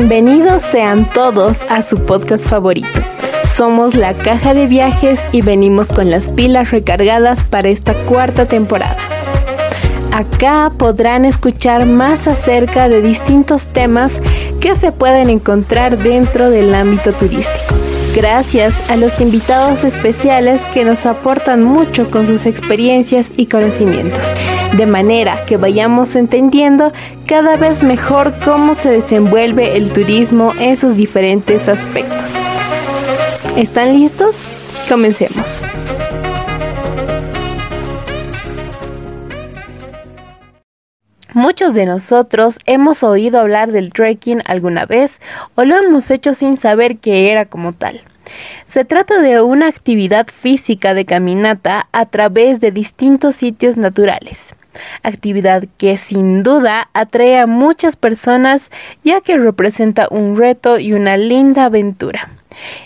Bienvenidos sean todos a su podcast favorito. Somos la caja de viajes y venimos con las pilas recargadas para esta cuarta temporada. Acá podrán escuchar más acerca de distintos temas que se pueden encontrar dentro del ámbito turístico. Gracias a los invitados especiales que nos aportan mucho con sus experiencias y conocimientos, de manera que vayamos entendiendo cada vez mejor cómo se desenvuelve el turismo en sus diferentes aspectos. ¿Están listos? Comencemos. Muchos de nosotros hemos oído hablar del trekking alguna vez o lo hemos hecho sin saber que era como tal. Se trata de una actividad física de caminata a través de distintos sitios naturales, actividad que sin duda atrae a muchas personas ya que representa un reto y una linda aventura.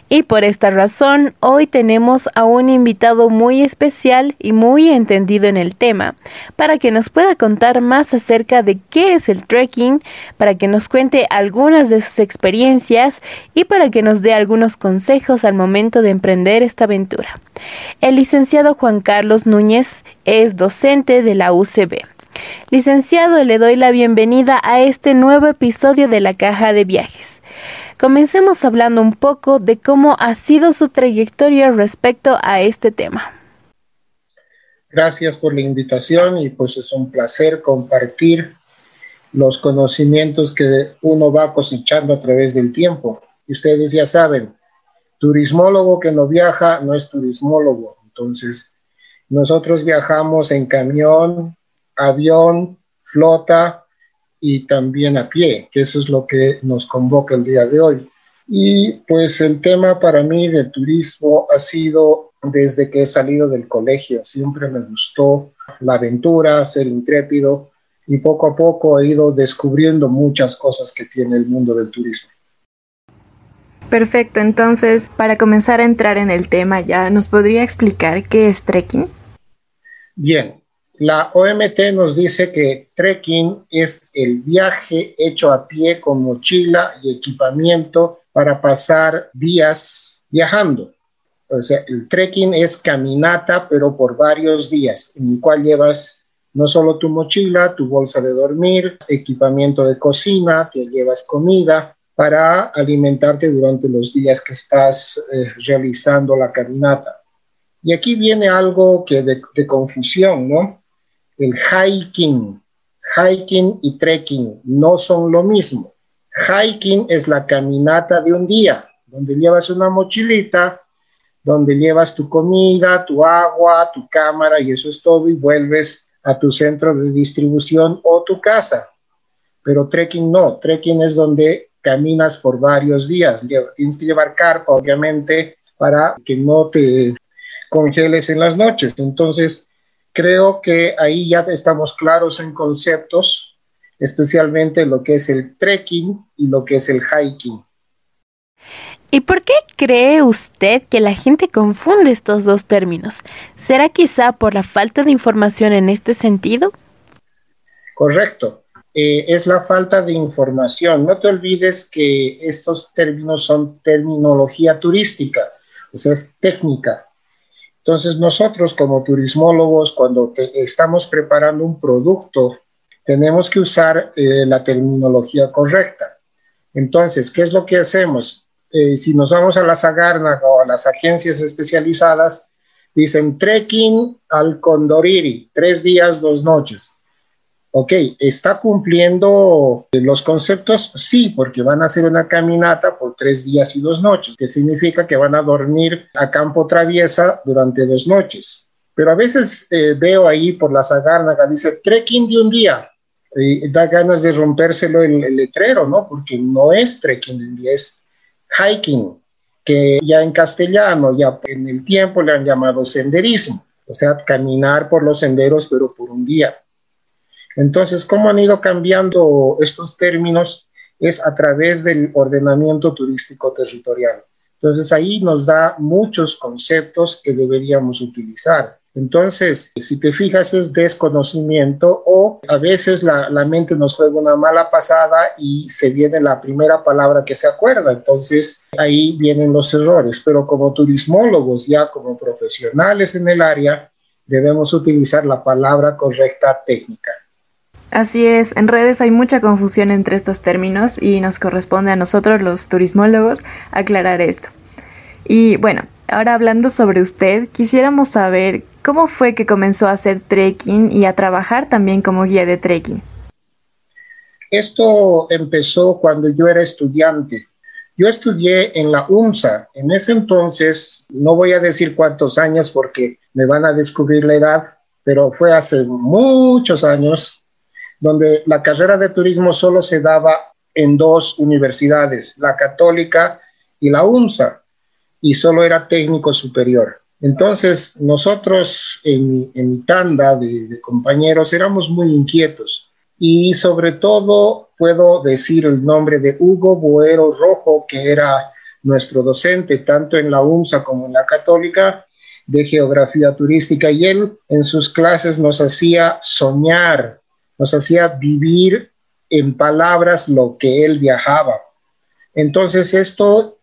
Y por esta razón, hoy tenemos a un invitado muy especial y muy entendido en el tema, para que nos pueda contar más acerca de qué es el trekking, para que nos cuente algunas de sus experiencias y para que nos dé algunos consejos al momento de emprender esta aventura. El licenciado Juan Carlos Núñez es docente de la UCB. Licenciado, le doy la bienvenida a este nuevo episodio de la Caja de Viajes. Comencemos hablando un poco de cómo ha sido su trayectoria respecto a este tema. Gracias por la invitación y pues es un placer compartir los conocimientos que uno va cosechando a través del tiempo. Y ustedes ya saben, turismólogo que no viaja no es turismólogo. Entonces, nosotros viajamos en camión, avión, flota, y también a pie, que eso es lo que nos convoca el día de hoy. Y pues el tema para mí del turismo ha sido desde que he salido del colegio. Siempre me gustó la aventura, ser intrépido y poco a poco he ido descubriendo muchas cosas que tiene el mundo del turismo. Perfecto, entonces para comenzar a entrar en el tema ya, ¿nos podría explicar qué es trekking? Bien, la OMT nos dice que trekking es el viaje hecho a pie con mochila y equipamiento para pasar días viajando. O sea, el trekking es caminata, pero por varios días, en el cual llevas no solo tu mochila, tu bolsa de dormir, equipamiento de cocina, que llevas comida para alimentarte durante los días que estás eh, realizando la caminata. Y aquí viene algo que de, de confusión, ¿no? El hiking. Hiking y trekking no son lo mismo. Hiking es la caminata de un día, donde llevas una mochilita, donde llevas tu comida, tu agua, tu cámara y eso es todo y vuelves a tu centro de distribución o tu casa. Pero trekking no, trekking es donde caminas por varios días. Tienes que llevar carpa, obviamente, para que no te congeles en las noches. Entonces, Creo que ahí ya estamos claros en conceptos, especialmente lo que es el trekking y lo que es el hiking. ¿Y por qué cree usted que la gente confunde estos dos términos? ¿Será quizá por la falta de información en este sentido? Correcto. Eh, es la falta de información. No te olvides que estos términos son terminología turística, o sea, es técnica. Entonces nosotros como turismólogos, cuando estamos preparando un producto, tenemos que usar eh, la terminología correcta. Entonces, ¿qué es lo que hacemos? Eh, si nos vamos a la Sagarna o a las agencias especializadas, dicen trekking al Condoriri, tres días, dos noches ok, ¿está cumpliendo los conceptos? Sí, porque van a hacer una caminata por tres días y dos noches, que significa que van a dormir a campo traviesa durante dos noches. Pero a veces eh, veo ahí por la Sagárnaga, dice trekking de un día, y da ganas de rompérselo el, el letrero, ¿no? Porque no es trekking de un día, es hiking, que ya en castellano, ya en el tiempo le han llamado senderismo, o sea, caminar por los senderos, pero por un día. Entonces, ¿cómo han ido cambiando estos términos? Es a través del ordenamiento turístico territorial. Entonces, ahí nos da muchos conceptos que deberíamos utilizar. Entonces, si te fijas, es desconocimiento o a veces la, la, mente nos juega una mala pasada y se viene la primera palabra que se acuerda. Entonces, ahí vienen los errores. Pero como turismólogos, ya como profesionales en el área, debemos utilizar la palabra correcta técnica. Así es, en redes hay mucha confusión entre estos términos y nos corresponde a nosotros los turismólogos aclarar esto. Y bueno, ahora hablando sobre usted, quisiéramos saber cómo fue que comenzó a hacer trekking y a trabajar también como guía de trekking. Esto empezó cuando yo era estudiante. Yo estudié en la UMSA. En ese entonces, no voy a decir cuántos años porque me van a descubrir la edad, pero fue hace muchos años, donde la carrera de turismo solo se daba en dos universidades, la católica y la UMSA y solo era técnico superior. Entonces, nosotros en, mi tanda de, compañeros éramos muy inquietos y sobre todo puedo decir el nombre de Hugo Boero Rojo, que era nuestro docente tanto en la UMSA como en la católica de geografía turística y él en sus clases nos hacía soñar, nos hacía vivir en palabras lo que él viajaba. Entonces esto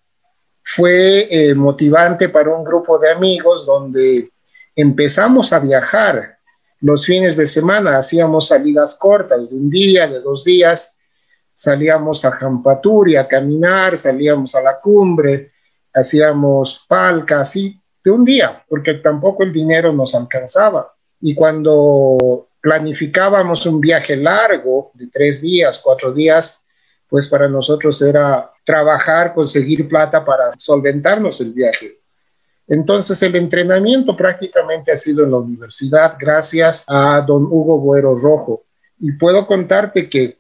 fue eh, motivante para un grupo de amigos donde empezamos a viajar los fines de semana, hacíamos salidas cortas de un día, de dos días, salíamos a Jampaturi a caminar, salíamos a la cumbre, hacíamos palcas y de un día, porque tampoco el dinero nos alcanzaba. Y cuando planificábamos un viaje largo de tres días, cuatro días, pues para nosotros era trabajar, conseguir plata para solventarnos el viaje. Entonces el entrenamiento prácticamente ha sido en la universidad gracias a don Hugo Buero Rojo. Y puedo contarte que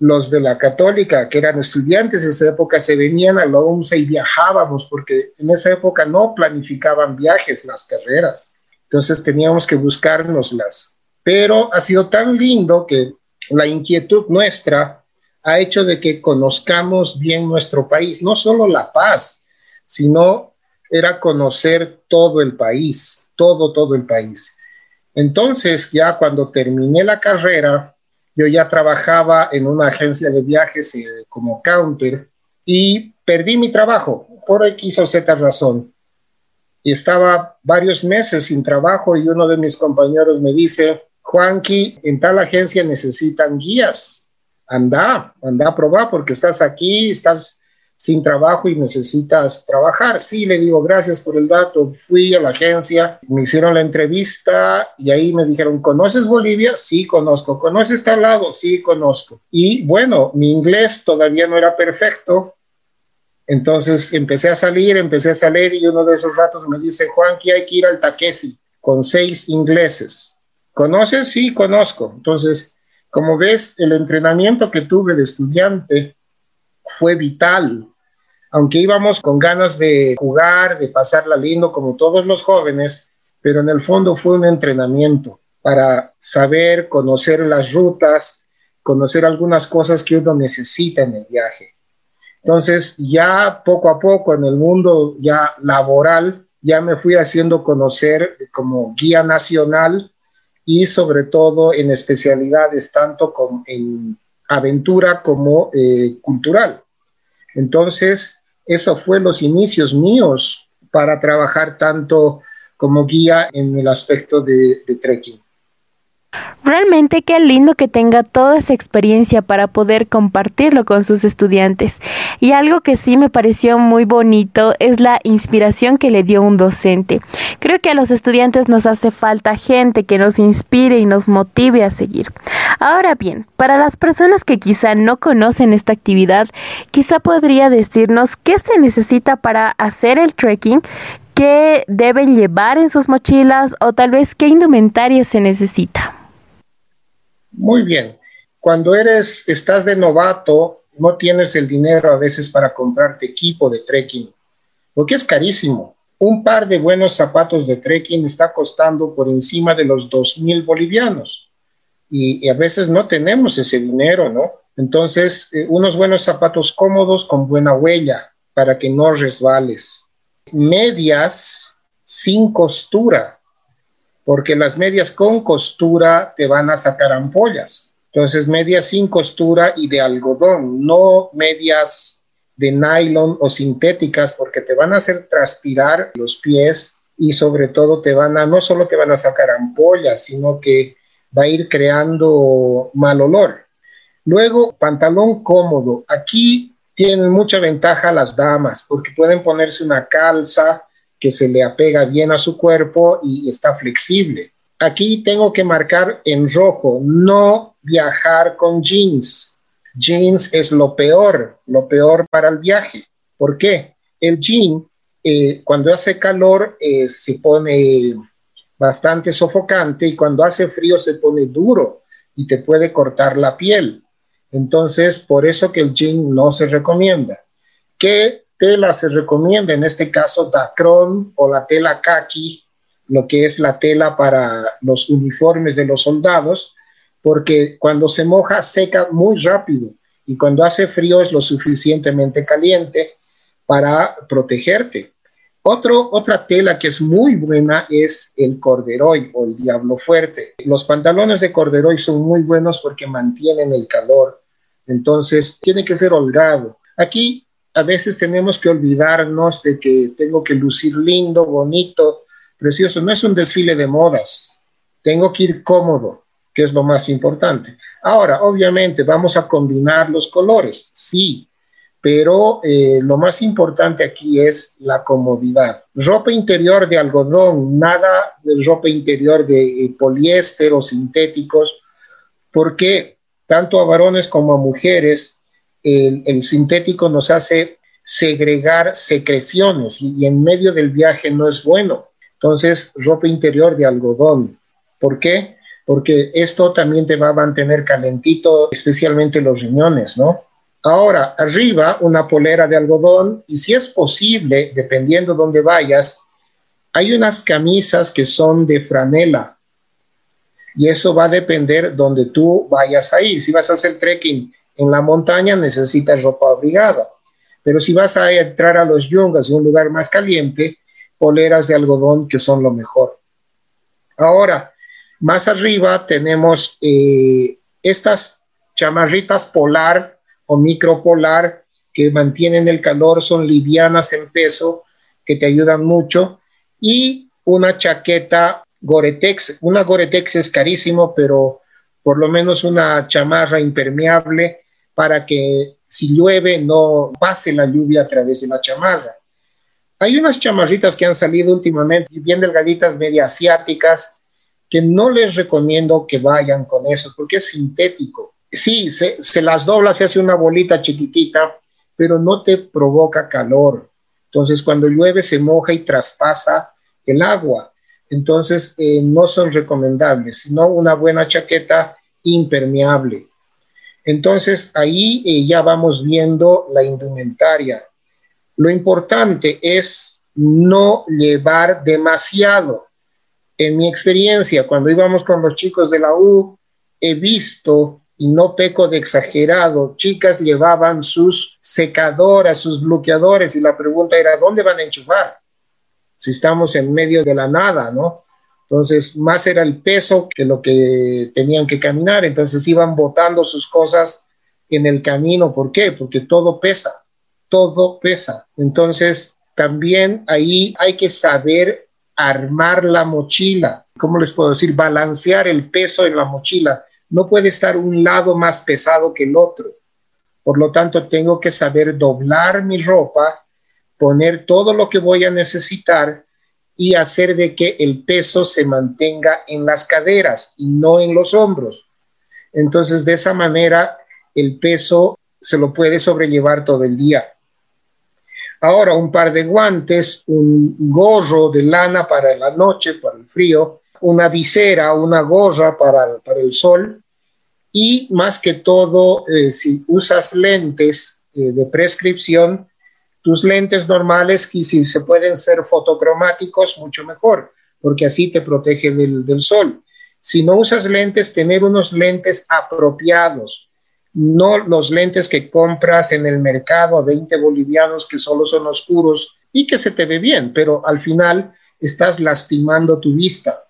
los de la católica, que eran estudiantes en esa época, se venían a la UMSA y viajábamos, porque en esa época no planificaban viajes las carreras. Entonces teníamos que buscárnoslas. Pero ha sido tan lindo que la inquietud nuestra ha hecho de que conozcamos bien nuestro país, no solo La Paz, sino era conocer todo el país, todo, todo el país. Entonces, ya cuando terminé la carrera, yo ya trabajaba en una agencia de viajes eh, como counter y perdí mi trabajo por X o Z razón. Y estaba varios meses sin trabajo y uno de mis compañeros me dice, Juanqui, en tal agencia necesitan guías anda, anda a probar porque estás aquí, estás sin trabajo y necesitas trabajar. Sí, le digo, gracias por el dato. Fui a la agencia, me hicieron la entrevista y ahí me dijeron, ¿conoces Bolivia? Sí, conozco. ¿Conoces tal lado? Sí, conozco. Y bueno, mi inglés todavía no era perfecto. Entonces empecé a salir, empecé a salir y uno de esos ratos me dice, Juan, que hay que ir al Taquesi con seis ingleses. ¿Conoces? Sí, conozco. Entonces como ves, el entrenamiento que tuve de estudiante fue vital. Aunque íbamos con ganas de jugar, de pasarla lindo como todos los jóvenes, pero en el fondo fue un entrenamiento para saber, conocer las rutas, conocer algunas cosas que uno necesita en el viaje. Entonces, ya poco a poco en el mundo ya laboral, ya me fui haciendo conocer como guía nacional y sobre todo en especialidades tanto como en aventura como eh, cultural. Entonces, eso fue los inicios míos para trabajar tanto como guía en el aspecto de trekking. Realmente qué lindo que tenga toda esa experiencia para poder compartirlo con sus estudiantes. Y algo que sí me pareció muy bonito es la inspiración que le dio un docente. Creo que a los estudiantes nos hace falta gente que nos inspire y nos motive a seguir. Ahora bien, para las personas que quizá no conocen esta actividad, quizá podría decirnos qué se necesita para hacer el trekking, qué deben llevar en sus mochilas o tal vez qué indumentaria se necesita. Muy bien. Cuando eres, estás de novato, no tienes el dinero a veces para comprarte equipo de trekking, porque es carísimo. Un par de buenos zapatos de trekking está costando por encima de los dos mil bolivianos. Y, a veces no tenemos ese dinero, ¿no? Entonces, eh, unos buenos zapatos cómodos con buena huella para que no resbales. Medias sin costura, porque las medias con costura te van a sacar ampollas. Entonces, medias sin costura y de algodón, no medias de nylon o sintéticas, porque te van a hacer transpirar los pies y sobre todo te van a, no solo te van a sacar ampollas, sino que va a ir creando mal olor. Luego, pantalón cómodo. Aquí tienen mucha ventaja las damas, porque pueden ponerse una calza que se le apega bien a su cuerpo y está flexible. Aquí tengo que marcar en rojo, no viajar con jeans. Jeans es lo peor, lo peor para el viaje. ¿Por qué? El jean, eh, cuando hace calor, eh, se pone bastante sofocante y cuando hace frío se pone duro y te puede cortar la piel. Entonces, por eso que el jean no se recomienda. ¿Qué tela se recomienda, en este caso Dacron o la tela kaki, lo que es la tela para los uniformes de los soldados, porque cuando se moja seca muy rápido y cuando hace frío es lo suficientemente caliente para protegerte. Otro, otra tela que es muy buena es el corderoy o el diablo fuerte. Los pantalones de corderoy son muy buenos porque mantienen el calor, entonces tiene que ser holgado. Aquí a veces tenemos que olvidarnos de que tengo que lucir lindo, bonito, precioso. No es un desfile de modas. Tengo que ir cómodo, que es lo más importante. Ahora, obviamente, vamos a combinar los colores, sí, pero eh, lo más importante aquí es la comodidad. Ropa interior de algodón, nada de ropa interior de eh, poliéster o sintéticos, porque tanto a varones como a mujeres el, sintético nos hace segregar secreciones y, en medio del viaje no es bueno. Entonces, ropa interior de algodón. ¿Por qué? Porque esto también te va a mantener calentito, especialmente los riñones, ¿no? Ahora, arriba una polera de algodón y si es posible, dependiendo dónde vayas, hay unas camisas que son de franela y eso va a depender donde tú vayas a ir. Si vas a hacer trekking en la montaña necesitas ropa abrigada, pero si vas a entrar a los yungas, un lugar más caliente, poleras de algodón que son lo mejor. Ahora, más arriba tenemos eh, estas chamarritas polar o micropolar que mantienen el calor, son livianas en peso, que te ayudan mucho, y una chaqueta Gore-Tex. Una Gore-Tex es carísimo, pero por lo menos una chamarra impermeable para que si llueve no pase la lluvia a través de la chamarra. Hay unas chamarritas que han salido últimamente, bien delgaditas, media asiáticas, que no les recomiendo que vayan con eso porque es sintético. Sí, se, las dobla, se hace una bolita chiquitita, pero no te provoca calor. Entonces, cuando llueve se moja y traspasa el agua. Entonces, eh, no son recomendables, sino una buena chaqueta impermeable. Entonces ahí eh, ya vamos viendo la indumentaria. Lo importante es no llevar demasiado. En mi experiencia, cuando íbamos con los chicos de la U, he visto, y no peco de exagerado, chicas llevaban sus secadoras, sus bloqueadores, y la pregunta era, ¿dónde van a enchufar? Si estamos en medio de la nada, ¿no? Entonces, más era el peso que lo que tenían que caminar. Entonces, iban botando sus cosas en el camino. ¿Por qué? Porque todo pesa, todo pesa. Entonces, también ahí hay que saber armar la mochila. ¿Cómo les puedo decir? Balancear el peso en la mochila. No puede estar un lado más pesado que el otro. Por lo tanto, tengo que saber doblar mi ropa, poner todo lo que voy a necesitar y hacer de que el peso se mantenga en las caderas y no en los hombros. Entonces, de esa manera, el peso se lo puede sobrellevar todo el día. Ahora, un par de guantes, un gorro de lana para la noche, para el frío, una visera, una gorra para, para el sol y más que todo, eh, si usas lentes eh, de prescripción, tus lentes normales, y si se pueden ser fotocromáticos, mucho mejor, porque así te protege del, del sol. Si no usas lentes, tener unos lentes apropiados, no los lentes que compras en el mercado a 20 bolivianos que solo son oscuros y que se te ve bien, pero al final estás lastimando tu vista.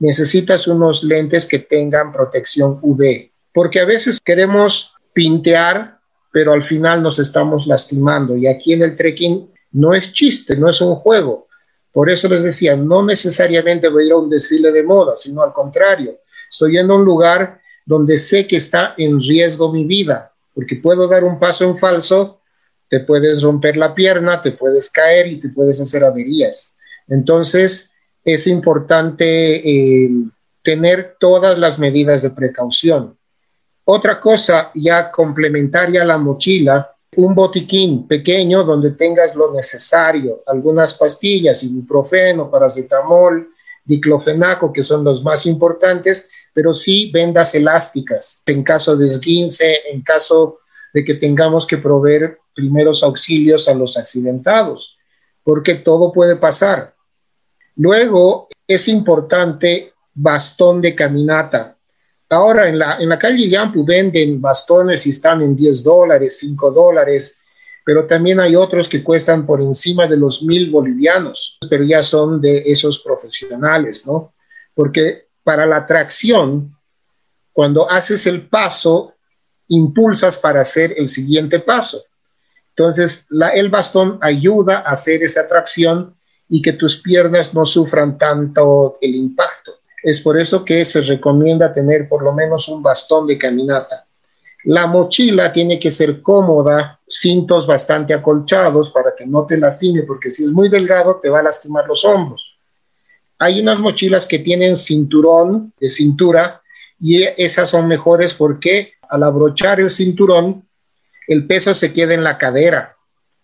necesitas unos lentes que tengan protección UV, porque a veces queremos pintear, pero al final nos estamos lastimando. Y aquí en el trekking no es chiste, no es un juego. Por eso les decía, no necesariamente voy a ir a un desfile de moda, sino al contrario, estoy yendo un lugar donde sé que está en riesgo mi vida, porque puedo dar un paso en falso, te puedes romper la pierna, te puedes caer y te puedes hacer averías. Entonces, es importante eh, tener todas las medidas de precaución. Otra cosa ya complementaria a la mochila, un botiquín pequeño donde tengas lo necesario, algunas pastillas, ibuprofeno, paracetamol, diclofenaco, que son los más importantes, pero sí vendas elásticas en caso de esguince, en caso de que tengamos que proveer primeros auxilios a los accidentados, porque todo puede pasar. Luego es importante bastón de caminata. Ahora en la, en la calle Yampu venden bastones y están en 10 dólares, 5 dólares, pero también hay otros que cuestan por encima de los mil bolivianos, pero ya son de esos profesionales, ¿no? Porque para la tracción, cuando haces el paso, impulsas para hacer el siguiente paso. Entonces, el bastón ayuda a hacer esa tracción y que tus piernas no sufran tanto el impacto. Es por eso que se recomienda tener por lo menos un bastón de caminata. La mochila tiene que ser cómoda, cintos bastante acolchados para que no te lastime, porque si es muy delgado te va a lastimar los hombros. Hay unas mochilas que tienen cinturón de cintura y esas son mejores porque al abrochar el cinturón, el peso se queda en la cadera.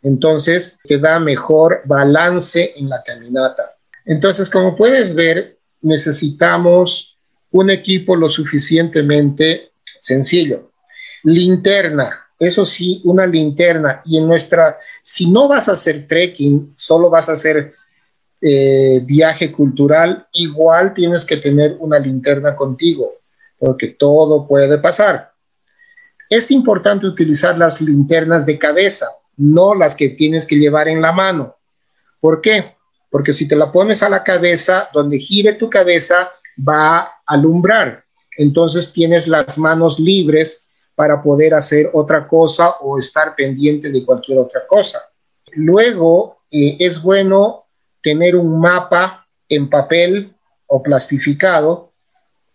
Entonces te da mejor balance en la caminata. Entonces, como puedes ver, necesitamos un equipo lo suficientemente sencillo. Linterna, eso sí, una linterna. Y en nuestra, si no vas a hacer trekking, solo vas a hacer eh, viaje cultural, igual tienes que tener una linterna contigo, porque todo puede pasar. Es importante utilizar las linternas de cabeza, no las que tienes que llevar en la mano. ¿Por qué? Porque si te la pones a la cabeza, donde gire tu cabeza va a alumbrar. Entonces tienes las manos libres para poder hacer otra cosa o estar pendiente de cualquier otra cosa. Luego eh, es bueno tener un mapa en papel o plastificado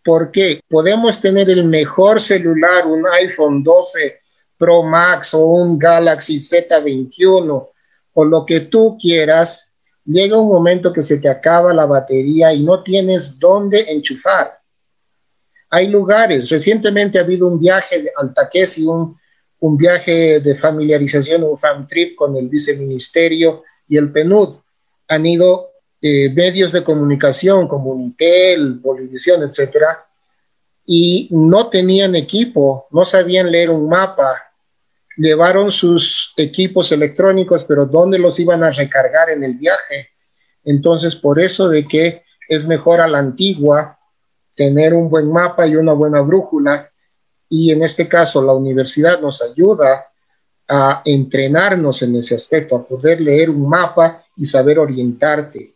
porque podemos tener el mejor celular, un iPhone 12 Pro Max o un Galaxy Z21 o lo que tú quieras, llega un momento que se te acaba la batería y no tienes dónde enchufar. Hay lugares, recientemente ha habido un viaje al Taquesi, un, un viaje de familiarización, un fam trip con el viceministerio y el PNUD. Han ido eh, medios de comunicación como Unitel, Bolivisión, etcétera, y no tenían equipo, no sabían leer un mapa, llevaron sus equipos electrónicos, pero ¿dónde los iban a recargar en el viaje? Entonces, por eso de que es mejor a la antigua tener un buen mapa y una buena brújula, y en este caso la universidad nos ayuda a entrenarnos en ese aspecto, a poder leer un mapa y saber orientarte.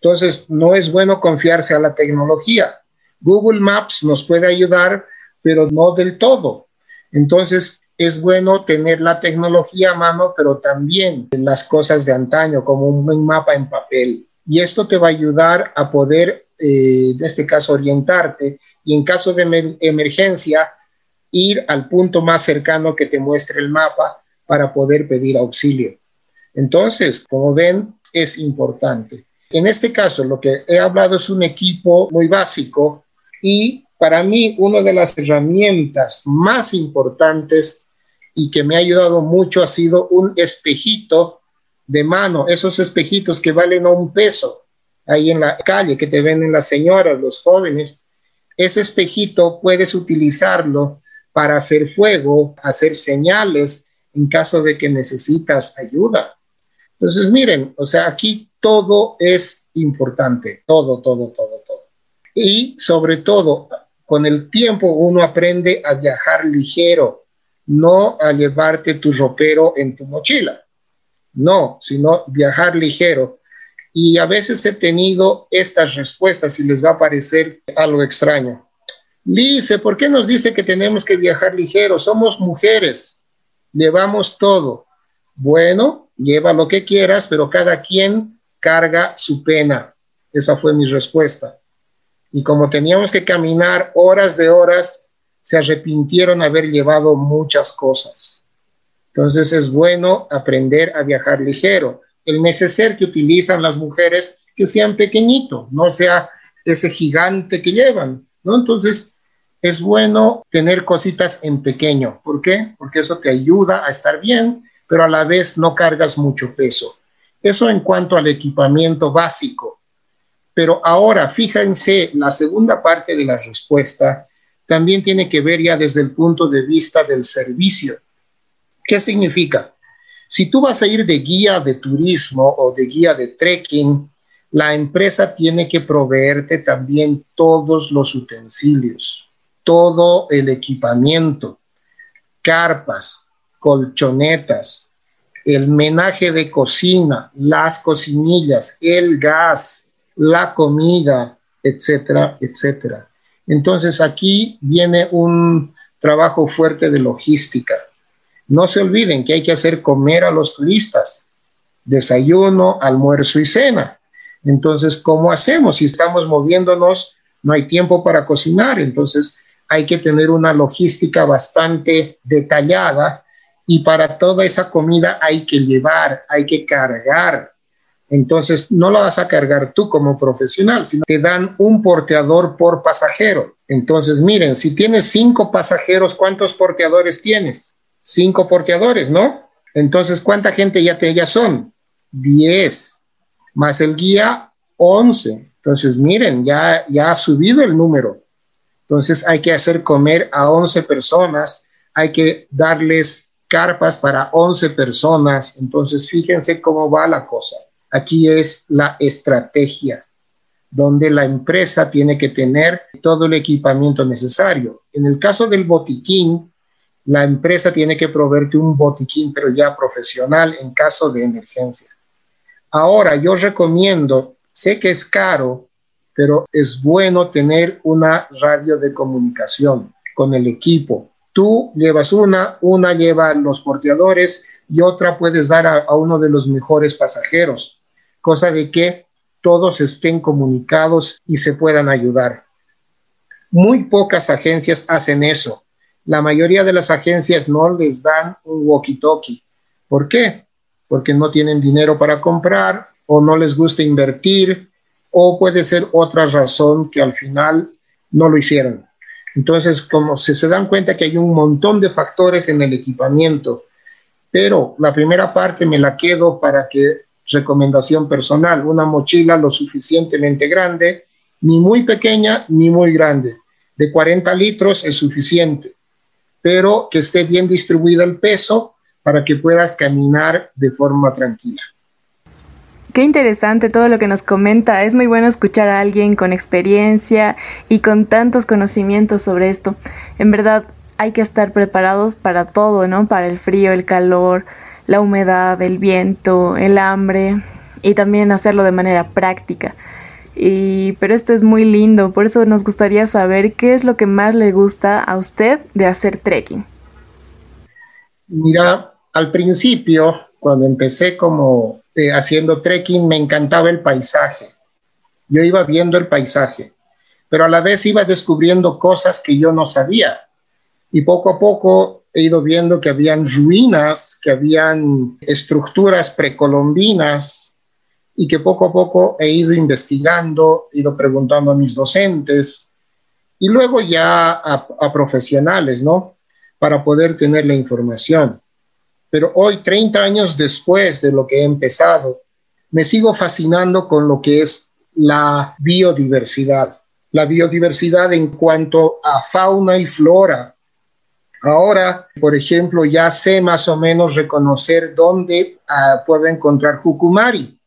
Entonces, no es bueno confiarse a la tecnología. Google Maps nos puede ayudar, pero no del todo. Entonces, es bueno tener la tecnología a mano, pero también las cosas de antaño, como un mapa en papel. Y esto te va a ayudar a poder, eh, en este caso, orientarte y en caso de emergencia, ir al punto más cercano que te muestre el mapa para poder pedir auxilio. Entonces, como ven, es importante. En este caso, lo que he hablado es un equipo muy básico y para mí una de las herramientas más importantes y que me ha ayudado mucho ha sido un espejito de mano, esos espejitos que valen un peso ahí en la calle, que te venden las señoras, los jóvenes. Ese espejito puedes utilizarlo para hacer fuego, hacer señales en caso de que necesitas ayuda. Entonces, miren, o sea, aquí todo es importante, todo, todo, todo, todo. Y sobre todo, con el tiempo uno aprende a viajar ligero, no a llevarte tu ropero en tu mochila, no, sino viajar ligero. Y a veces he tenido estas respuestas y les va a parecer algo extraño. Lice, ¿por qué nos dice que tenemos que viajar ligero? Somos mujeres, llevamos todo. Bueno, lleva lo que quieras, pero cada quien carga su pena. Esa fue mi respuesta. Y como teníamos que caminar horas de horas, se arrepintieron haber llevado muchas cosas. Entonces es bueno aprender a viajar ligero. El neceser que utilizan las mujeres que sean pequeñito, no sea ese gigante que llevan, ¿no? Entonces es bueno tener cositas en pequeño. ¿Por qué? Porque eso te ayuda a estar bien, pero a la vez no cargas mucho peso. Eso en cuanto al equipamiento básico. Pero ahora, fíjense, la segunda parte de la respuesta también tiene que ver ya desde el punto de vista del servicio. ¿Qué significa? Si tú vas a ir de guía de turismo o de guía de trekking, la empresa tiene que proveerte también todos los utensilios, todo el equipamiento, carpas, colchonetas, el menaje de cocina, las cocinillas, el gas, la comida, etcétera, etcétera. Entonces aquí viene un trabajo fuerte de logística. No se olviden que hay que hacer comer a los turistas, desayuno, almuerzo y cena. Entonces, ¿cómo hacemos? Si estamos moviéndonos, no hay tiempo para cocinar, entonces hay que tener una logística bastante detallada y para toda esa comida hay que llevar, hay que cargar. Entonces, no la vas a cargar tú como profesional, sino te dan un porteador por pasajero. Entonces, miren, si tienes cinco pasajeros, ¿cuántos porteadores tienes? cinco porteadores, ¿no? Entonces, ¿cuánta gente ya, te, ya son? Diez, más el guía, once. Entonces, miren, ya, ya ha subido el número. Entonces, hay que hacer comer a once personas, hay que darles carpas para once personas. Entonces, fíjense cómo va la cosa. Aquí es la estrategia, donde la empresa tiene que tener todo el equipamiento necesario. En el caso del botiquín, la empresa tiene que proveerte un botiquín, pero ya profesional en caso de emergencia. Ahora, yo recomiendo, sé que es caro, pero es bueno tener una radio de comunicación con el equipo. Tú llevas una, una lleva los porteadores y otra puedes dar a, a uno de los mejores pasajeros, cosa de que todos estén comunicados y se puedan ayudar. Muy pocas agencias hacen eso la mayoría de las agencias no les dan un walkie-talkie. ¿Por qué? Porque no tienen dinero para comprar o no les gusta invertir o puede ser otra razón que al final no lo hicieron. Entonces, como se, se dan cuenta que hay un montón de factores en el equipamiento, pero la primera parte me la quedo para que recomendación personal, una mochila lo suficientemente grande, ni muy pequeña ni muy grande. De 40 litros es suficiente pero que esté bien distribuido el peso para que puedas caminar de forma tranquila. Qué interesante todo lo que nos comenta. Es muy bueno escuchar a alguien con experiencia y con tantos conocimientos sobre esto. En verdad, hay que estar preparados para todo, ¿no? Para el frío, el calor, la humedad, el viento, el hambre y también hacerlo de manera práctica. Y, pero esto es muy lindo, por eso nos gustaría saber qué es lo que más le gusta a usted de hacer trekking. Mira, al principio, cuando empecé como eh, haciendo trekking, me encantaba el paisaje. Yo iba viendo el paisaje, pero a la vez iba descubriendo cosas que yo no sabía. Y poco a poco he ido viendo que habían ruinas, que habían estructuras precolombinas, y que poco a poco he ido investigando, he ido preguntando a mis docentes y luego ya a, profesionales, ¿no? Para poder tener la información. Pero hoy, 30 años después de lo que he empezado, me sigo fascinando con lo que es la biodiversidad. La biodiversidad en cuanto a fauna y flora. Ahora, por ejemplo, ya sé más o menos reconocer dónde uh, puedo encontrar jucumari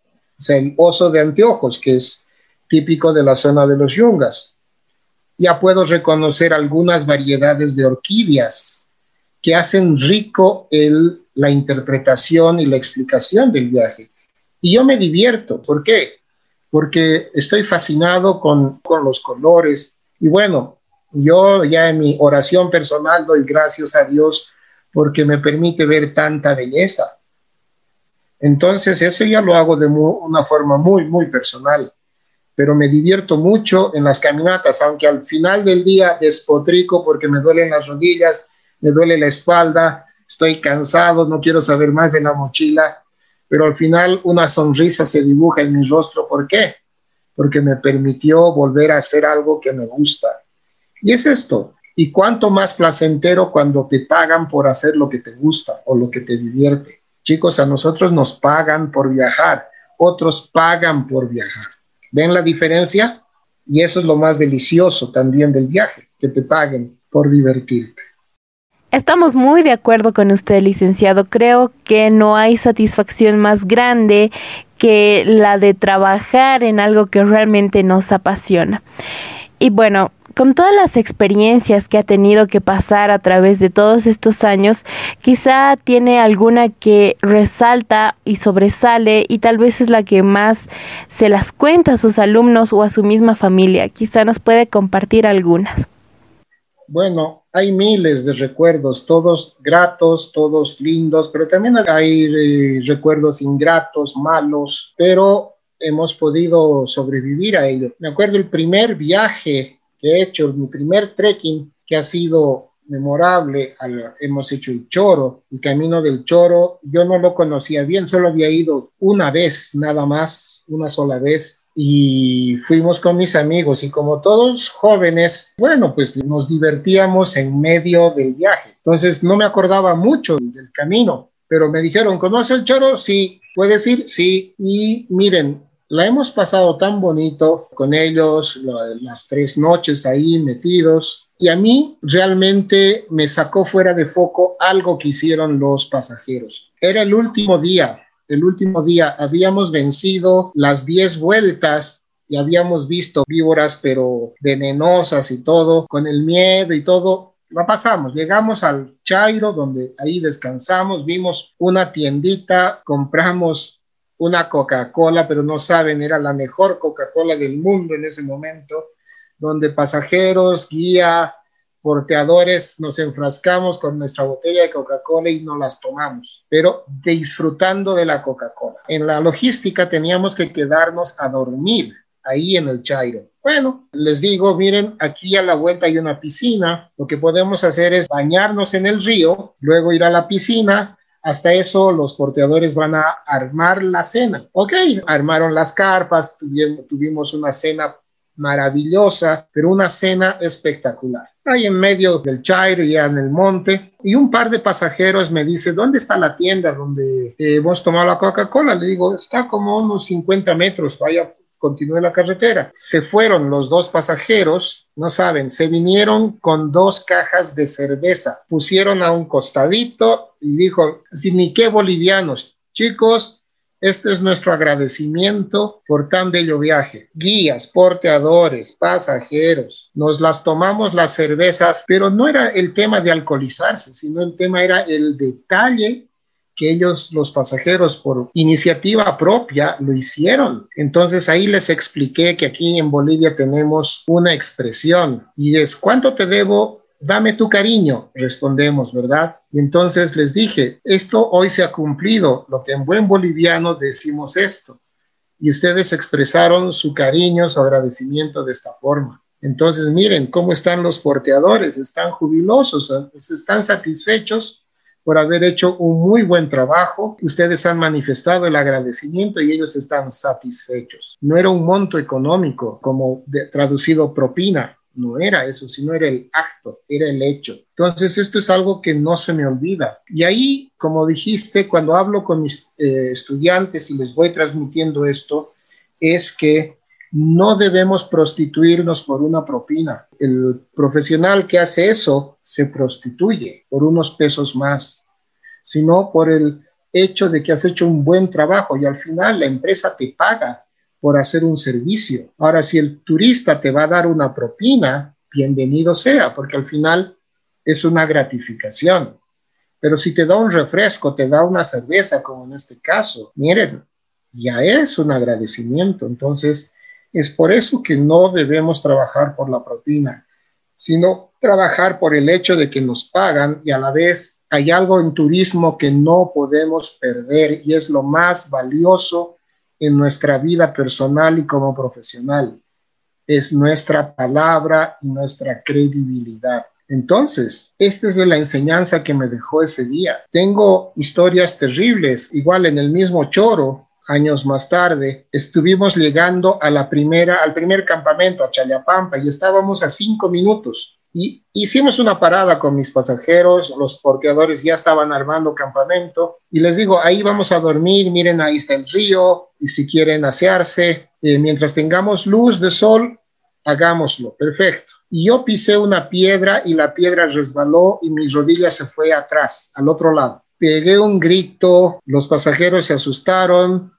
el oso de anteojos, que es típico de la zona de los yungas. Ya puedo reconocer algunas variedades de orquídeas que hacen rico el, la interpretación y la explicación del viaje. Y yo me divierto. ¿Por qué? Porque estoy fascinado con los colores. Y bueno, yo ya en mi oración personal doy gracias a Dios porque me permite ver tanta belleza. Entonces, eso ya lo hago de una forma muy, muy personal, pero me divierto mucho en las caminatas, aunque al final del día despotrico porque me duelen las rodillas, me duele la espalda, estoy cansado, no quiero saber más de la mochila, pero al final una sonrisa se dibuja en mi rostro. ¿Por qué? Porque me permitió volver a hacer algo que me gusta. Y es esto. Y cuánto más placentero cuando te pagan por hacer lo que te gusta o lo que te divierte. Chicos, a nosotros nos pagan por viajar, otros pagan por viajar. ¿Ven la diferencia? Y eso es lo más delicioso también del viaje, que te paguen por divertirte. Estamos muy de acuerdo con usted, licenciado. Creo que no hay satisfacción más grande que la de trabajar en algo que realmente nos apasiona. Y bueno, con todas las experiencias que ha tenido que pasar a través de todos estos años, quizá tiene alguna que resalta y sobresale y tal vez es la que más se las cuenta a sus alumnos o a su misma familia. Quizá nos puede compartir algunas. Bueno, hay miles de recuerdos, todos gratos, todos lindos, pero también hay eh, recuerdos ingratos, malos, pero hemos podido sobrevivir a ello. Me acuerdo el primer viaje que he hecho, mi primer trekking que ha sido memorable, hemos hecho el Choro, el Camino del Choro, yo no lo conocía bien, solo había ido una vez, nada más, una sola vez, y fuimos con mis amigos y como todos jóvenes, bueno, pues nos divertíamos en medio del viaje. Entonces no me acordaba mucho del camino, pero me dijeron, ¿conoce el Choro? Sí. ¿Puedes ir? Sí. Y miren, la hemos pasado tan bonito con ellos, las tres noches ahí metidos. Y a mí realmente me sacó fuera de foco algo que hicieron los pasajeros. Era el último día, el último día habíamos vencido las diez vueltas y habíamos visto víboras pero venenosas y todo, con el miedo y todo, la pasamos, llegamos al Chairo, donde ahí descansamos, vimos una tiendita, compramos una Coca-Cola, pero no saben, era la mejor Coca-Cola del mundo en ese momento, donde pasajeros, guía, porteadores, nos enfrascamos con nuestra botella de Coca-Cola y no las tomamos, pero disfrutando de la Coca-Cola. En la logística teníamos que quedarnos a dormir ahí en el Chairo. Bueno, les digo, miren, aquí a la vuelta hay una piscina, lo que podemos hacer es bañarnos en el río, luego ir a la piscina, hasta eso los porteadores van a armar la cena. Ok, armaron las carpas, tuvimos, una cena maravillosa, pero una cena espectacular. Ahí en medio del Chairo, ya en el monte, y un par de pasajeros me dice, ¿dónde está la tienda donde eh, hemos tomado la Coca-Cola? Le digo, está como unos 50 metros, vaya continúe la carretera. Se fueron los dos pasajeros, no saben, se vinieron con dos cajas de cerveza, pusieron a un costadito y dijo, si ni qué bolivianos, chicos, este es nuestro agradecimiento por tan bello viaje. Guías, porteadores, pasajeros, nos las tomamos las cervezas, pero no era el tema de alcoholizarse, sino el tema era el detalle que ellos, los pasajeros, por iniciativa propia, lo hicieron. Entonces ahí les expliqué que aquí en Bolivia tenemos una expresión y es, ¿cuánto te debo? Dame tu cariño, respondemos, ¿verdad? Y entonces les dije, esto hoy se ha cumplido, lo que en buen boliviano decimos esto. Y ustedes expresaron su cariño, su agradecimiento de esta forma. Entonces, miren cómo están los porteadores, están jubilosos, están satisfechos por haber hecho un muy buen trabajo. Ustedes han manifestado el agradecimiento y ellos están satisfechos. No era un monto económico como traducido propina, no era eso, sino era el acto, era el hecho. Entonces, esto es algo que no se me olvida. Y ahí, como dijiste, cuando hablo con mis eh, estudiantes y les voy transmitiendo esto, es que no debemos prostituirnos por una propina. El profesional que hace eso se prostituye por unos pesos más, sino por el hecho de que has hecho un buen trabajo y al final la empresa te paga por hacer un servicio. Ahora, si el turista te va a dar una propina, bienvenido sea, porque al final es una gratificación. Pero si te da un refresco, te da una cerveza, como en este caso, miren, ya es un agradecimiento. Entonces, es por eso que no debemos trabajar por la propina, sino trabajar por el hecho de que nos pagan y a la vez hay algo en turismo que no podemos perder y es lo más valioso en nuestra vida personal y como profesional. Es nuestra palabra y nuestra credibilidad. Entonces, esta es la enseñanza que me dejó ese día. Tengo historias terribles, igual en el mismo choro, años más tarde, estuvimos llegando a la primera, al primer campamento, a Chayapampa, y estábamos a cinco minutos. Y hicimos una parada con mis pasajeros, los porteadores ya estaban armando campamento y les digo, ahí vamos a dormir, miren, ahí está el río y si quieren asearse, eh, mientras tengamos luz de sol, hagámoslo, perfecto. Y yo pisé una piedra y la piedra resbaló y mi rodilla se fue atrás, al otro lado. Pegué un grito, los pasajeros se asustaron,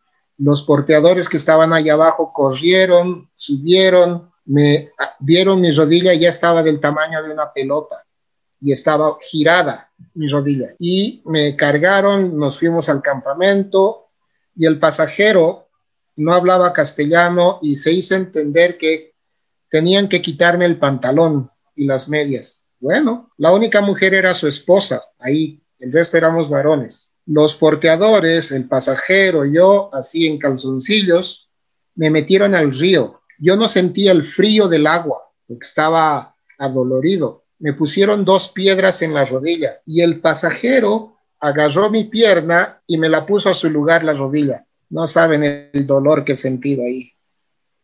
los porteadores que estaban allá abajo corrieron, subieron, me vieron mi rodilla ya estaba del tamaño de una pelota y estaba girada mi rodilla. Y me cargaron, nos fuimos al campamento y el pasajero no hablaba castellano y se hizo entender que tenían que quitarme el pantalón y las medias. Bueno, la única mujer era su esposa, ahí, el resto éramos varones. Los porteadores, el pasajero, yo, así en calzoncillos, me metieron al río yo no sentía el frío del agua, estaba adolorido. Me pusieron dos piedras en la rodilla y el pasajero agarró mi pierna y me la puso a su lugar la rodilla. No saben el dolor que he sentido ahí.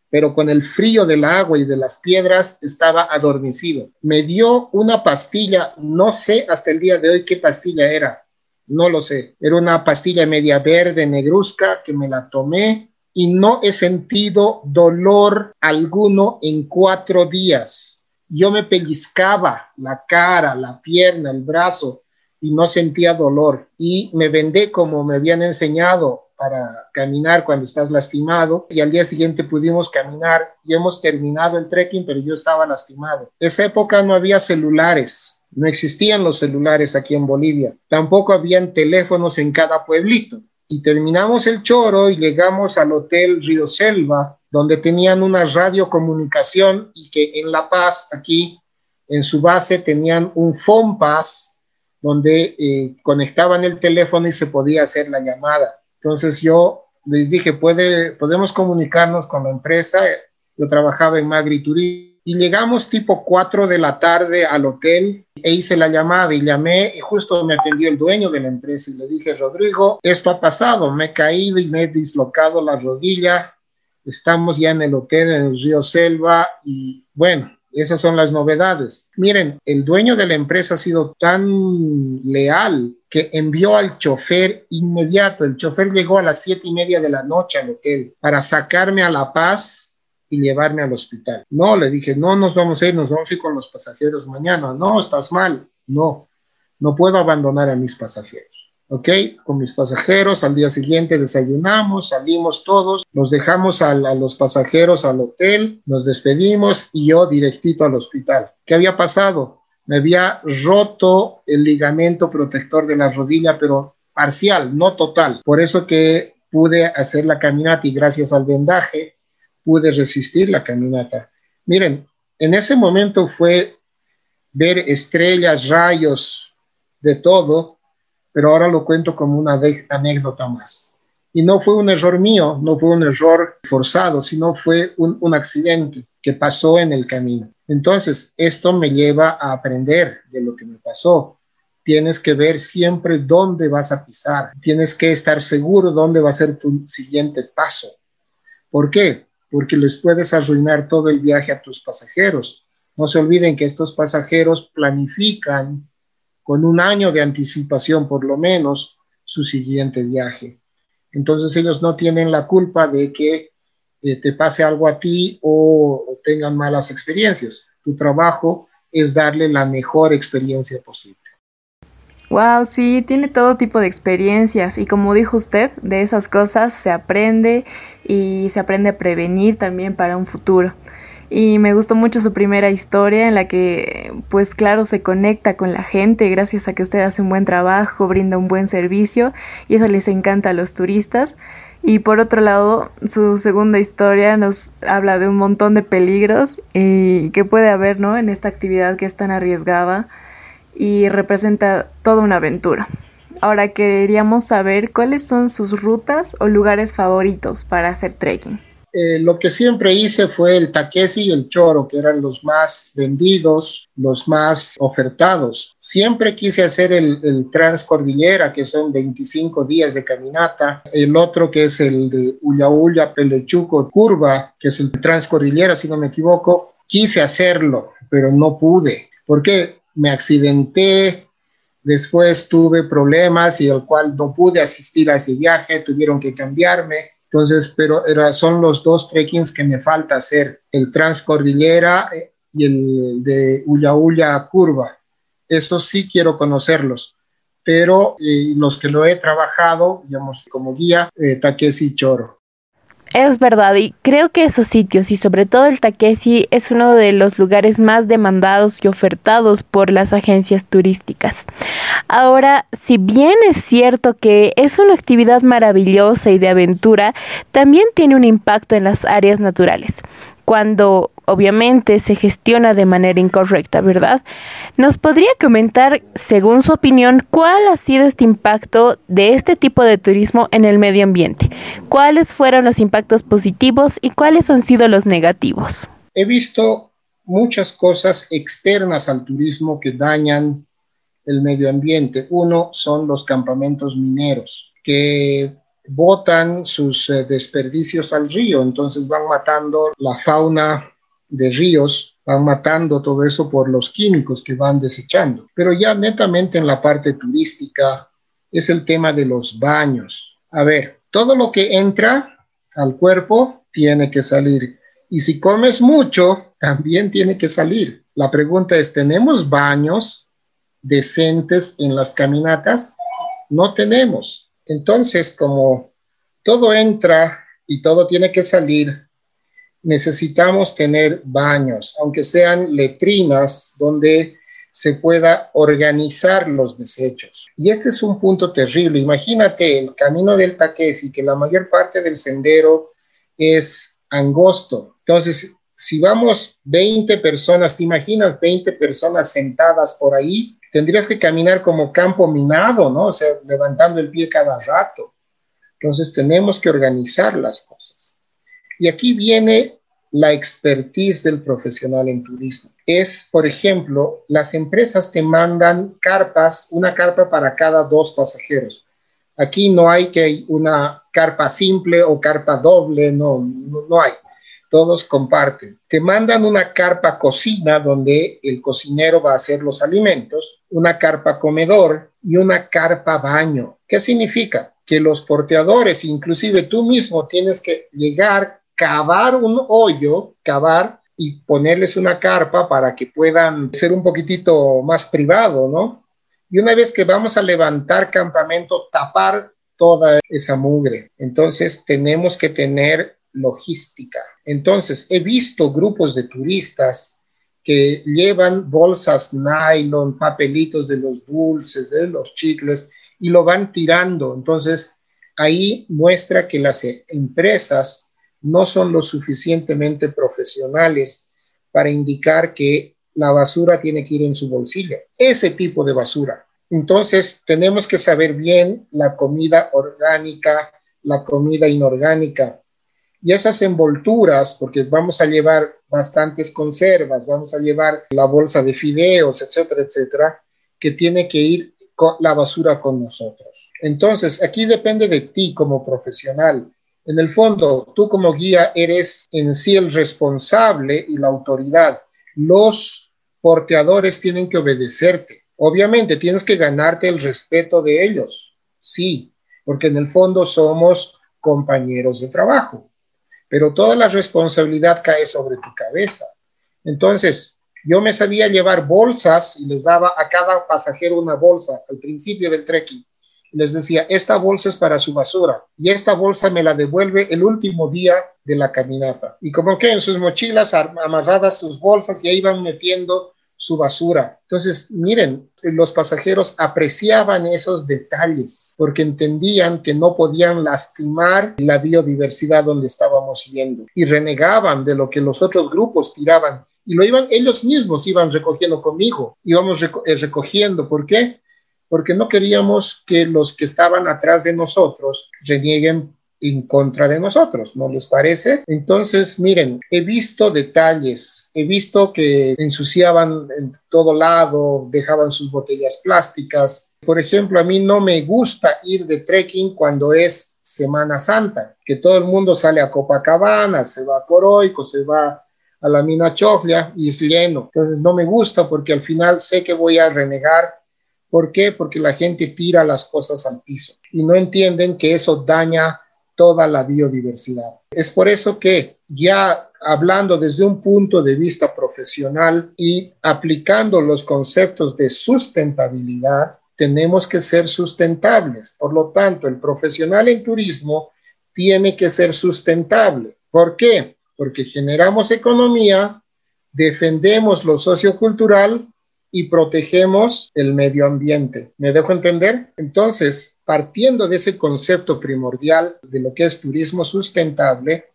Pero con el frío del agua y de las piedras estaba adormecido. Me dio una pastilla, no sé hasta el día de hoy qué pastilla era, no lo sé. Era una pastilla media verde, negruzca, que me la tomé y no he sentido dolor alguno en cuatro días. Yo me pellizcaba la cara, la pierna, el brazo y no sentía dolor. Y me vendé como me habían enseñado para caminar cuando estás lastimado y al día siguiente pudimos caminar y hemos terminado el trekking, pero yo estaba lastimado. Esa época no había celulares, no existían los celulares aquí en Bolivia, tampoco habían teléfonos en cada pueblito y terminamos el choro y llegamos al Hotel Río Selva, donde tenían una radiocomunicación y que en La Paz, aquí en su base, tenían un phone pass donde eh, conectaban el teléfono y se podía hacer la llamada. Entonces yo les dije, ¿puede, podemos comunicarnos con la empresa. Yo trabajaba en Magri y llegamos tipo 4 de la tarde al hotel e hice la llamada y llamé y justo me atendió el dueño de la empresa y le dije, Rodrigo, esto ha pasado, me he caído y me he dislocado la rodilla, estamos ya en el hotel en el río Selva y bueno, esas son las novedades. Miren, el dueño de la empresa ha sido tan leal que envió al chofer inmediato. El chofer llegó a las siete y media de la noche al hotel para sacarme a La Paz y llevarme al hospital. No, le dije, no nos vamos a ir, nos vamos a ir con los pasajeros mañana. No, estás mal. No, no puedo abandonar a mis pasajeros. ¿Ok? Con mis pasajeros, al día siguiente desayunamos, salimos todos, nos dejamos a, a los pasajeros al hotel, nos despedimos y yo directito al hospital. ¿Qué había pasado? Me había roto el ligamento protector de la rodilla, pero parcial, no total. Por eso que pude hacer la caminata y gracias al vendaje pude resistir la caminata. Miren, en ese momento fue ver estrellas, rayos, de todo, pero ahora lo cuento como una anécdota más. Y no fue un error mío, no fue un error forzado, sino fue un, un accidente que pasó en el camino. Entonces, esto me lleva a aprender de lo que me pasó. Tienes que ver siempre dónde vas a pisar. Tienes que estar seguro dónde va a ser tu siguiente paso. ¿Por qué? Porque les puedes arruinar todo el viaje a tus pasajeros. No se olviden que estos pasajeros planifican con un año de anticipación por lo menos su siguiente viaje. Entonces ellos no tienen la culpa de que eh, te pase algo a ti o, o tengan malas experiencias. Tu trabajo es darle la mejor experiencia posible. Wow, sí, tiene todo tipo de experiencias y como dijo usted, de esas cosas se aprende y se aprende a prevenir también para un futuro. Y me gustó mucho su primera historia en la que, pues claro, se conecta con la gente gracias a que usted hace un buen trabajo, brinda un buen servicio y eso les encanta a los turistas. Y por otro lado, su segunda historia nos habla de un montón de peligros y que puede haber ¿no? en esta actividad que es tan arriesgada y representa toda una aventura. Ahora queríamos saber cuáles son sus rutas o lugares favoritos para hacer trekking. Eh, lo que siempre hice fue el Taquesi y el Choro, que eran los más vendidos, los más ofertados. Siempre quise hacer el, el, Transcordillera, que son 25 días de caminata. El otro que es el de Ulla Pelechuco, Curva, que es el Transcordillera, si no me equivoco. Quise hacerlo, pero no pude. porque Me accidenté, después tuve problemas y al cual no pude asistir a ese viaje, tuvieron que cambiarme entonces, pero era, son los dos trekkings que me falta hacer, el Transcordillera eh, y el de Ulla Curva. Esos sí quiero conocerlos, pero eh, los que lo he trabajado, digamos, como guía, eh, Takeshi Choro. Es verdad, y creo que esos sitios, y sobre todo el Takeshi, es uno de los lugares más demandados y ofertados por las agencias turísticas. Ahora, si bien es cierto que es una actividad maravillosa y de aventura, también tiene un impacto en las áreas naturales cuando obviamente se gestiona de manera incorrecta, ¿verdad? ¿Nos podría comentar, según su opinión, cuál ha sido este impacto de este tipo de turismo en el medio ambiente? ¿Cuáles fueron los impactos positivos y cuáles han sido los negativos? He visto muchas cosas externas al turismo que dañan el medio ambiente. Uno son los campamentos mineros, que botan sus eh, desperdicios al río, entonces van matando la fauna de ríos, van matando todo eso por los químicos que van desechando. Pero ya netamente en la parte turística es el tema de los baños. A ver, todo lo que entra al cuerpo tiene que salir. Y si comes mucho, también tiene que salir. La pregunta es, ¿tenemos baños decentes en las caminatas? No tenemos. Entonces, como todo entra y todo tiene que salir, necesitamos tener baños, aunque sean letrinas donde se pueda organizar los desechos. Y este es un punto terrible. Imagínate el camino del Taquesi, que la mayor parte del sendero es angosto. Entonces, si vamos 20 personas, ¿te imaginas 20 personas sentadas por ahí? Tendrías que caminar como campo minado, ¿no? O sea, levantando el pie cada rato. Entonces tenemos que organizar las cosas. Y aquí viene la expertise del profesional en turismo. Es, por ejemplo, las empresas te mandan carpas, una carpa para cada dos pasajeros. Aquí no hay que una carpa simple o carpa doble, no, no, no hay todos comparten. Te mandan una carpa cocina donde el cocinero va a hacer los alimentos, una carpa comedor y una carpa baño. ¿Qué significa? Que los porteadores, inclusive tú mismo, tienes que llegar, cavar un hoyo, cavar y ponerles una carpa para que puedan ser un poquitito más privado, ¿no? Y una vez que vamos a levantar campamento, tapar toda esa mugre. Entonces tenemos que tener logística. Entonces, he visto grupos de turistas que llevan bolsas nylon, papelitos de los dulces, de los chicles, y lo van tirando. Entonces, ahí muestra que las empresas no son lo suficientemente profesionales para indicar que la basura tiene que ir en su bolsillo. Ese tipo de basura. Entonces, tenemos que saber bien la comida orgánica, la comida inorgánica, y esas envolturas, porque vamos a llevar bastantes conservas, vamos a llevar la bolsa de fideos, etcétera, etcétera, que tiene que ir con la basura con nosotros. Entonces, aquí depende de ti como profesional. En el fondo, tú como guía eres en sí el responsable y la autoridad. Los porteadores tienen que obedecerte. Obviamente, tienes que ganarte el respeto de ellos. Sí, porque en el fondo somos compañeros de trabajo pero toda la responsabilidad cae sobre tu cabeza. Entonces, yo me sabía llevar bolsas y les daba a cada pasajero una bolsa al principio del trekking. Les decía, esta bolsa es para su basura y esta bolsa me la devuelve el último día de la caminata. Y como que en sus mochilas amarradas sus bolsas y ahí iban metiendo su basura. Entonces, miren, los pasajeros apreciaban esos detalles porque entendían que no podían lastimar la biodiversidad donde estábamos yendo y renegaban de lo que los otros grupos tiraban y lo iban ellos mismos iban recogiendo conmigo, íbamos eh, recogiendo, ¿por qué? Porque no queríamos que los que estaban atrás de nosotros renieguen en contra de nosotros, ¿no les parece? Entonces, miren, he visto detalles, he visto que ensuciaban en todo lado, dejaban sus botellas plásticas. Por ejemplo, a mí no me gusta ir de trekking cuando es Semana Santa, que todo el mundo sale a Copacabana, se va a Coroico, se va a la mina Choclia y es lleno. Entonces no me gusta porque al final sé que voy a renegar. ¿Por qué? Porque la gente tira las cosas al piso y no entienden que eso daña toda la biodiversidad. Es por eso que ya hablando desde un punto de vista profesional y aplicando los conceptos de sustentabilidad, tenemos que ser sustentables. Por lo tanto, el profesional en turismo tiene que ser sustentable. ¿Por qué? Porque generamos economía, defendemos lo sociocultural y protegemos el medio ambiente. ¿Me dejo entender? Entonces, partiendo de ese concepto primordial de lo que es turismo sustentable,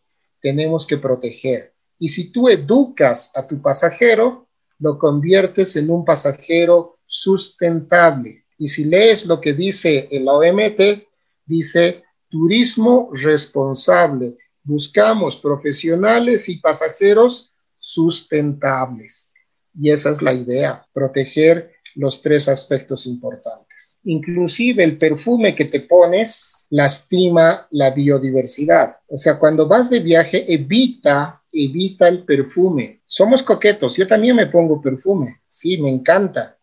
tenemos que proteger. Y si tú educas a tu pasajero, lo conviertes en un pasajero sustentable. Y si lees lo que dice el OMT, dice turismo responsable. Buscamos profesionales y pasajeros sustentables. Y esa es la idea, proteger los tres aspectos importantes. Inclusive el perfume que te pones lastima la biodiversidad. O sea, cuando vas de viaje, evita, evita el perfume. Somos coquetos, yo también me pongo perfume, sí, me encanta,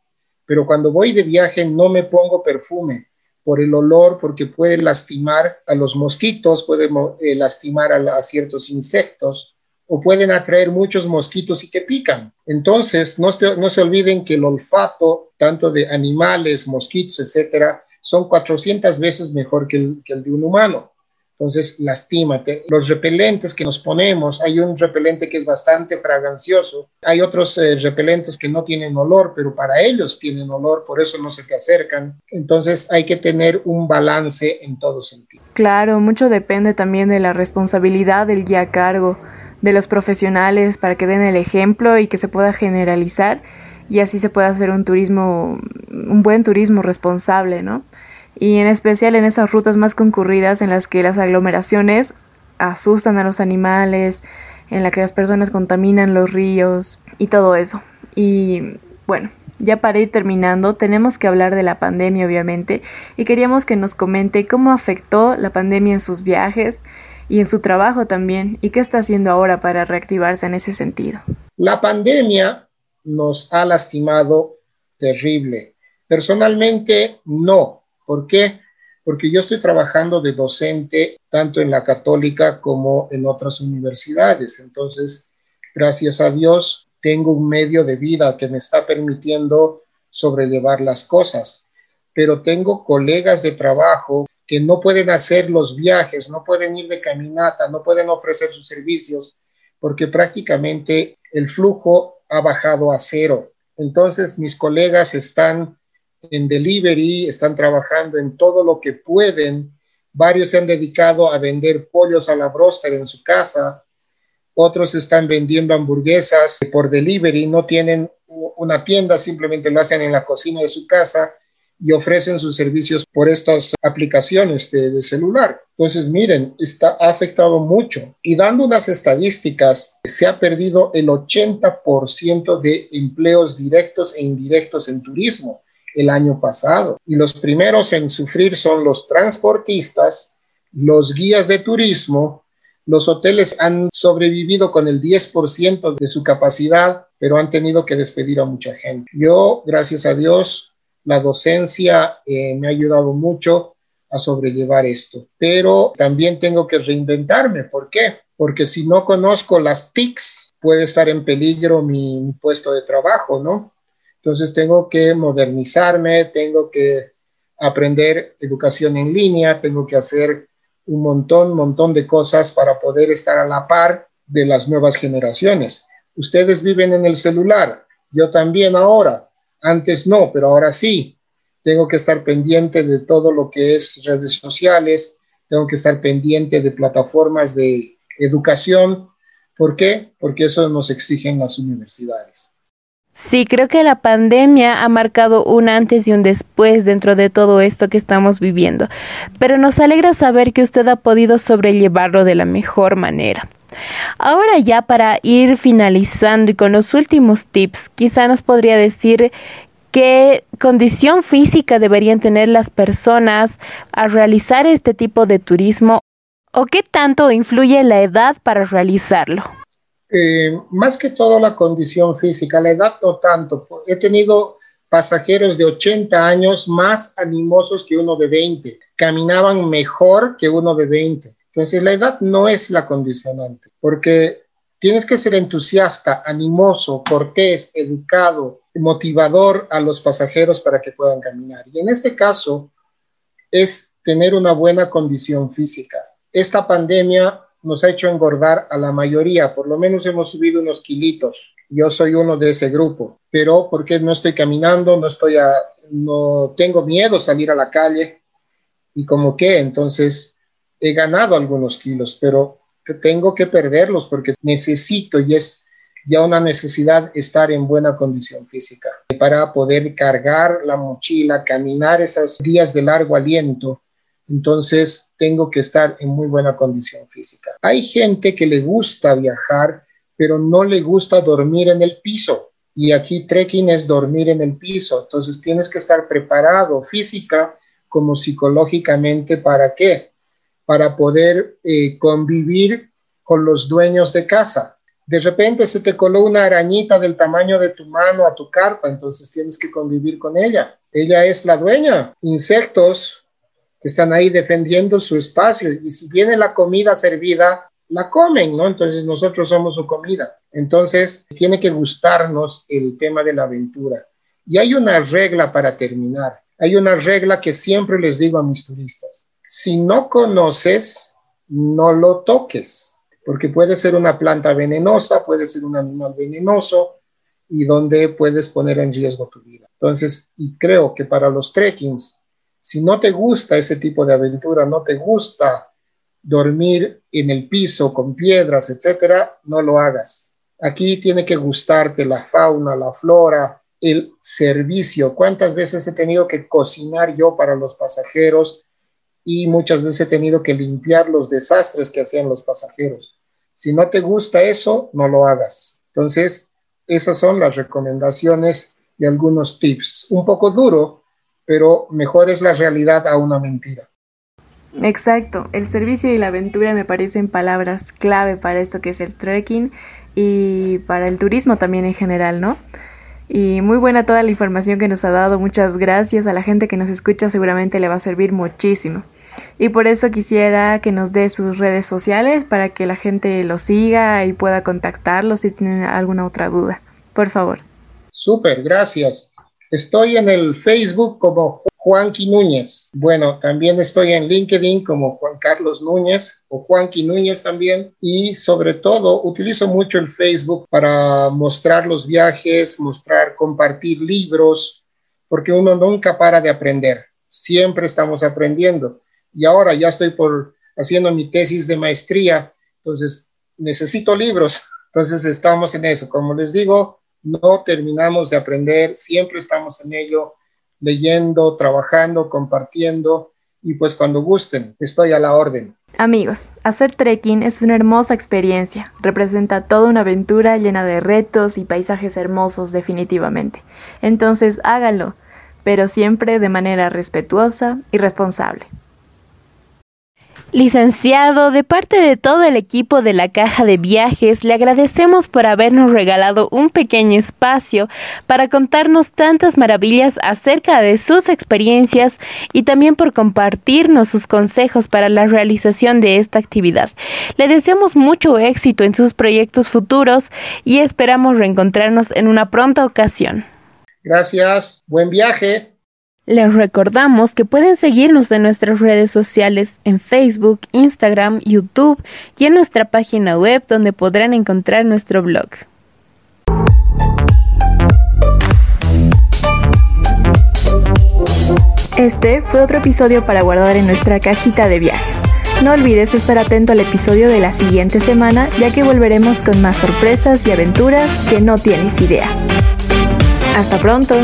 pero cuando voy de viaje no me pongo perfume por el olor, porque puede lastimar a los mosquitos, puede eh, lastimar a ciertos insectos o pueden atraer muchos mosquitos y que pican. Entonces, no, no se olviden que el olfato, tanto de animales, mosquitos, etcétera, son 400 veces mejor que el, que el de un humano. Entonces, lastímate. Los repelentes que nos ponemos, hay un repelente que es bastante fragancioso, hay otros eh, repelentes que no tienen olor, pero para ellos tienen olor, por eso no se te acercan. Entonces, hay que tener un balance en todo sentido. Claro, mucho depende también de la responsabilidad del guía a cargo de los profesionales para que den el ejemplo y que se pueda generalizar y así se pueda hacer un turismo, un buen turismo responsable, ¿no? Y en especial en esas rutas más concurridas en las que las aglomeraciones asustan a los animales, en las que las personas contaminan los ríos y todo eso. Y bueno, ya para ir terminando, tenemos que hablar de la pandemia, obviamente, y queríamos que nos comente cómo afectó la pandemia en sus viajes, y en su trabajo también. ¿Y qué está haciendo ahora para reactivarse en ese sentido? La pandemia nos ha lastimado terrible. Personalmente, no. ¿Por qué? Porque yo estoy trabajando de docente tanto en la católica como en otras universidades. Entonces, gracias a Dios, tengo un medio de vida que me está permitiendo sobrellevar las cosas. Pero tengo colegas de trabajo que no pueden hacer los viajes, no pueden ir de caminata, no pueden ofrecer sus servicios, porque prácticamente el flujo ha bajado a cero. Entonces, mis colegas están en delivery, están trabajando en todo lo que pueden. Varios se han dedicado a vender pollos a la broster en su casa. Otros están vendiendo hamburguesas por delivery, no tienen una tienda, simplemente lo hacen en la cocina de su casa y ofrecen sus servicios por estas aplicaciones de, celular. Entonces, miren, está, ha afectado mucho. Y dando unas estadísticas, se ha perdido el 80% de empleos directos e indirectos en turismo el año pasado. Y los primeros en sufrir son los transportistas, los guías de turismo, los hoteles han sobrevivido con el 10% de su capacidad, pero han tenido que despedir a mucha gente. Yo, gracias a Dios, la docencia eh, me ha ayudado mucho a sobrellevar esto, pero también tengo que reinventarme. ¿Por qué? Porque si no conozco las TICs, puede estar en peligro mi, mi puesto de trabajo, ¿no? Entonces tengo que modernizarme, tengo que aprender educación en línea, tengo que hacer un montón, montón de cosas para poder estar a la par de las nuevas generaciones. Ustedes viven en el celular, Yo también ahora. Antes no, pero ahora sí. Tengo que estar pendiente de todo lo que es redes sociales, tengo que estar pendiente de plataformas de educación. ¿Por qué? Porque eso nos exigen las universidades. Sí, creo que la pandemia ha marcado un antes y un después dentro de todo esto que estamos viviendo, pero nos alegra saber que usted ha podido sobrellevarlo de la mejor manera. Ahora ya para ir finalizando y con los últimos tips, quizá nos podría decir qué condición física deberían tener las personas al realizar este tipo de turismo o qué tanto influye la edad para realizarlo. Eh, más que todo la condición física, la edad no tanto. He tenido pasajeros de 80 años más animosos que uno de 20, caminaban mejor que uno de 20. Entonces la edad no es la condicionante, porque tienes que ser entusiasta, animoso, cortés, educado, motivador a los pasajeros para que puedan caminar. Y en este caso es tener una buena condición física. Esta pandemia nos ha hecho engordar a la mayoría, por lo menos hemos subido unos kilitos. Yo soy uno de ese grupo, pero porque no estoy caminando, no estoy a, no tengo miedo salir a la calle y como que entonces he ganado algunos kilos, pero tengo que perderlos porque necesito y es ya una necesidad estar en buena condición física para poder cargar la mochila, caminar esos días de largo aliento entonces tengo que estar en muy buena condición física. Hay gente que le gusta viajar, pero no le gusta dormir en el piso. Y aquí trekking es dormir en el piso. Entonces tienes que estar preparado física como psicológicamente para qué? Para poder eh, convivir con los dueños de casa. De repente se te coló una arañita del tamaño de tu mano a tu carpa, entonces tienes que convivir con ella. Ella es la dueña. Insectos, que están ahí defendiendo su espacio y si viene la comida servida, la comen, ¿no? Entonces nosotros somos su comida. Entonces tiene que gustarnos el tema de la aventura. Y hay una regla para terminar. Hay una regla que siempre les digo a mis turistas. Si no conoces, no lo toques, porque puede ser una planta venenosa, puede ser un animal venenoso y donde puedes poner en riesgo tu vida. Entonces, y creo que para los trekkings, si no te gusta ese tipo de aventura, no te gusta dormir en el piso con piedras, etcétera, no lo hagas. Aquí tiene que gustarte la fauna, la flora, el servicio. ¿Cuántas veces he tenido que cocinar yo para los pasajeros y muchas veces he tenido que limpiar los desastres que hacían los pasajeros? Si no te gusta eso, no lo hagas. Entonces, esas son las recomendaciones y algunos tips. Un poco duro, pero mejor es la realidad a una mentira. Exacto, el servicio y la aventura me parecen palabras clave para esto que es el trekking y para el turismo también en general, ¿no? Y muy buena toda la información que nos ha dado, muchas gracias a la gente que nos escucha, seguramente le va a servir muchísimo. Y por eso quisiera que nos dé sus redes sociales para que la gente lo siga y pueda contactarlo si tienen alguna otra duda. Por favor. Súper, gracias. Estoy en el Facebook como Juanqui Núñez. Bueno, también estoy en LinkedIn como Juan Carlos Núñez o Juanqui Núñez también. Y sobre todo utilizo mucho el Facebook para mostrar los viajes, mostrar, compartir libros, porque uno nunca para de aprender. Siempre estamos aprendiendo. Y ahora ya estoy por haciendo mi tesis de maestría, entonces necesito libros. Entonces estamos en eso. Como les digo, no terminamos de aprender, siempre estamos en ello, leyendo, trabajando, compartiendo y pues cuando gusten, estoy a la orden. Amigos, hacer trekking es una hermosa experiencia, representa toda una aventura llena de retos y paisajes hermosos definitivamente. Entonces háganlo, pero siempre de manera respetuosa y responsable. Licenciado, de parte de todo el equipo de la Caja de Viajes, le agradecemos por habernos regalado un pequeño espacio para contarnos tantas maravillas acerca de sus experiencias y también por compartirnos sus consejos para la realización de esta actividad. Le deseamos mucho éxito en sus proyectos futuros y esperamos reencontrarnos en una pronta ocasión. Gracias, buen viaje. Les recordamos que pueden seguirnos en nuestras redes sociales en Facebook, Instagram, YouTube y en nuestra página web donde podrán encontrar nuestro blog. Este fue otro episodio para guardar en nuestra cajita de viajes. No olvides estar atento al episodio de la siguiente semana ya que volveremos con más sorpresas y aventuras que no tienes idea. Hasta pronto.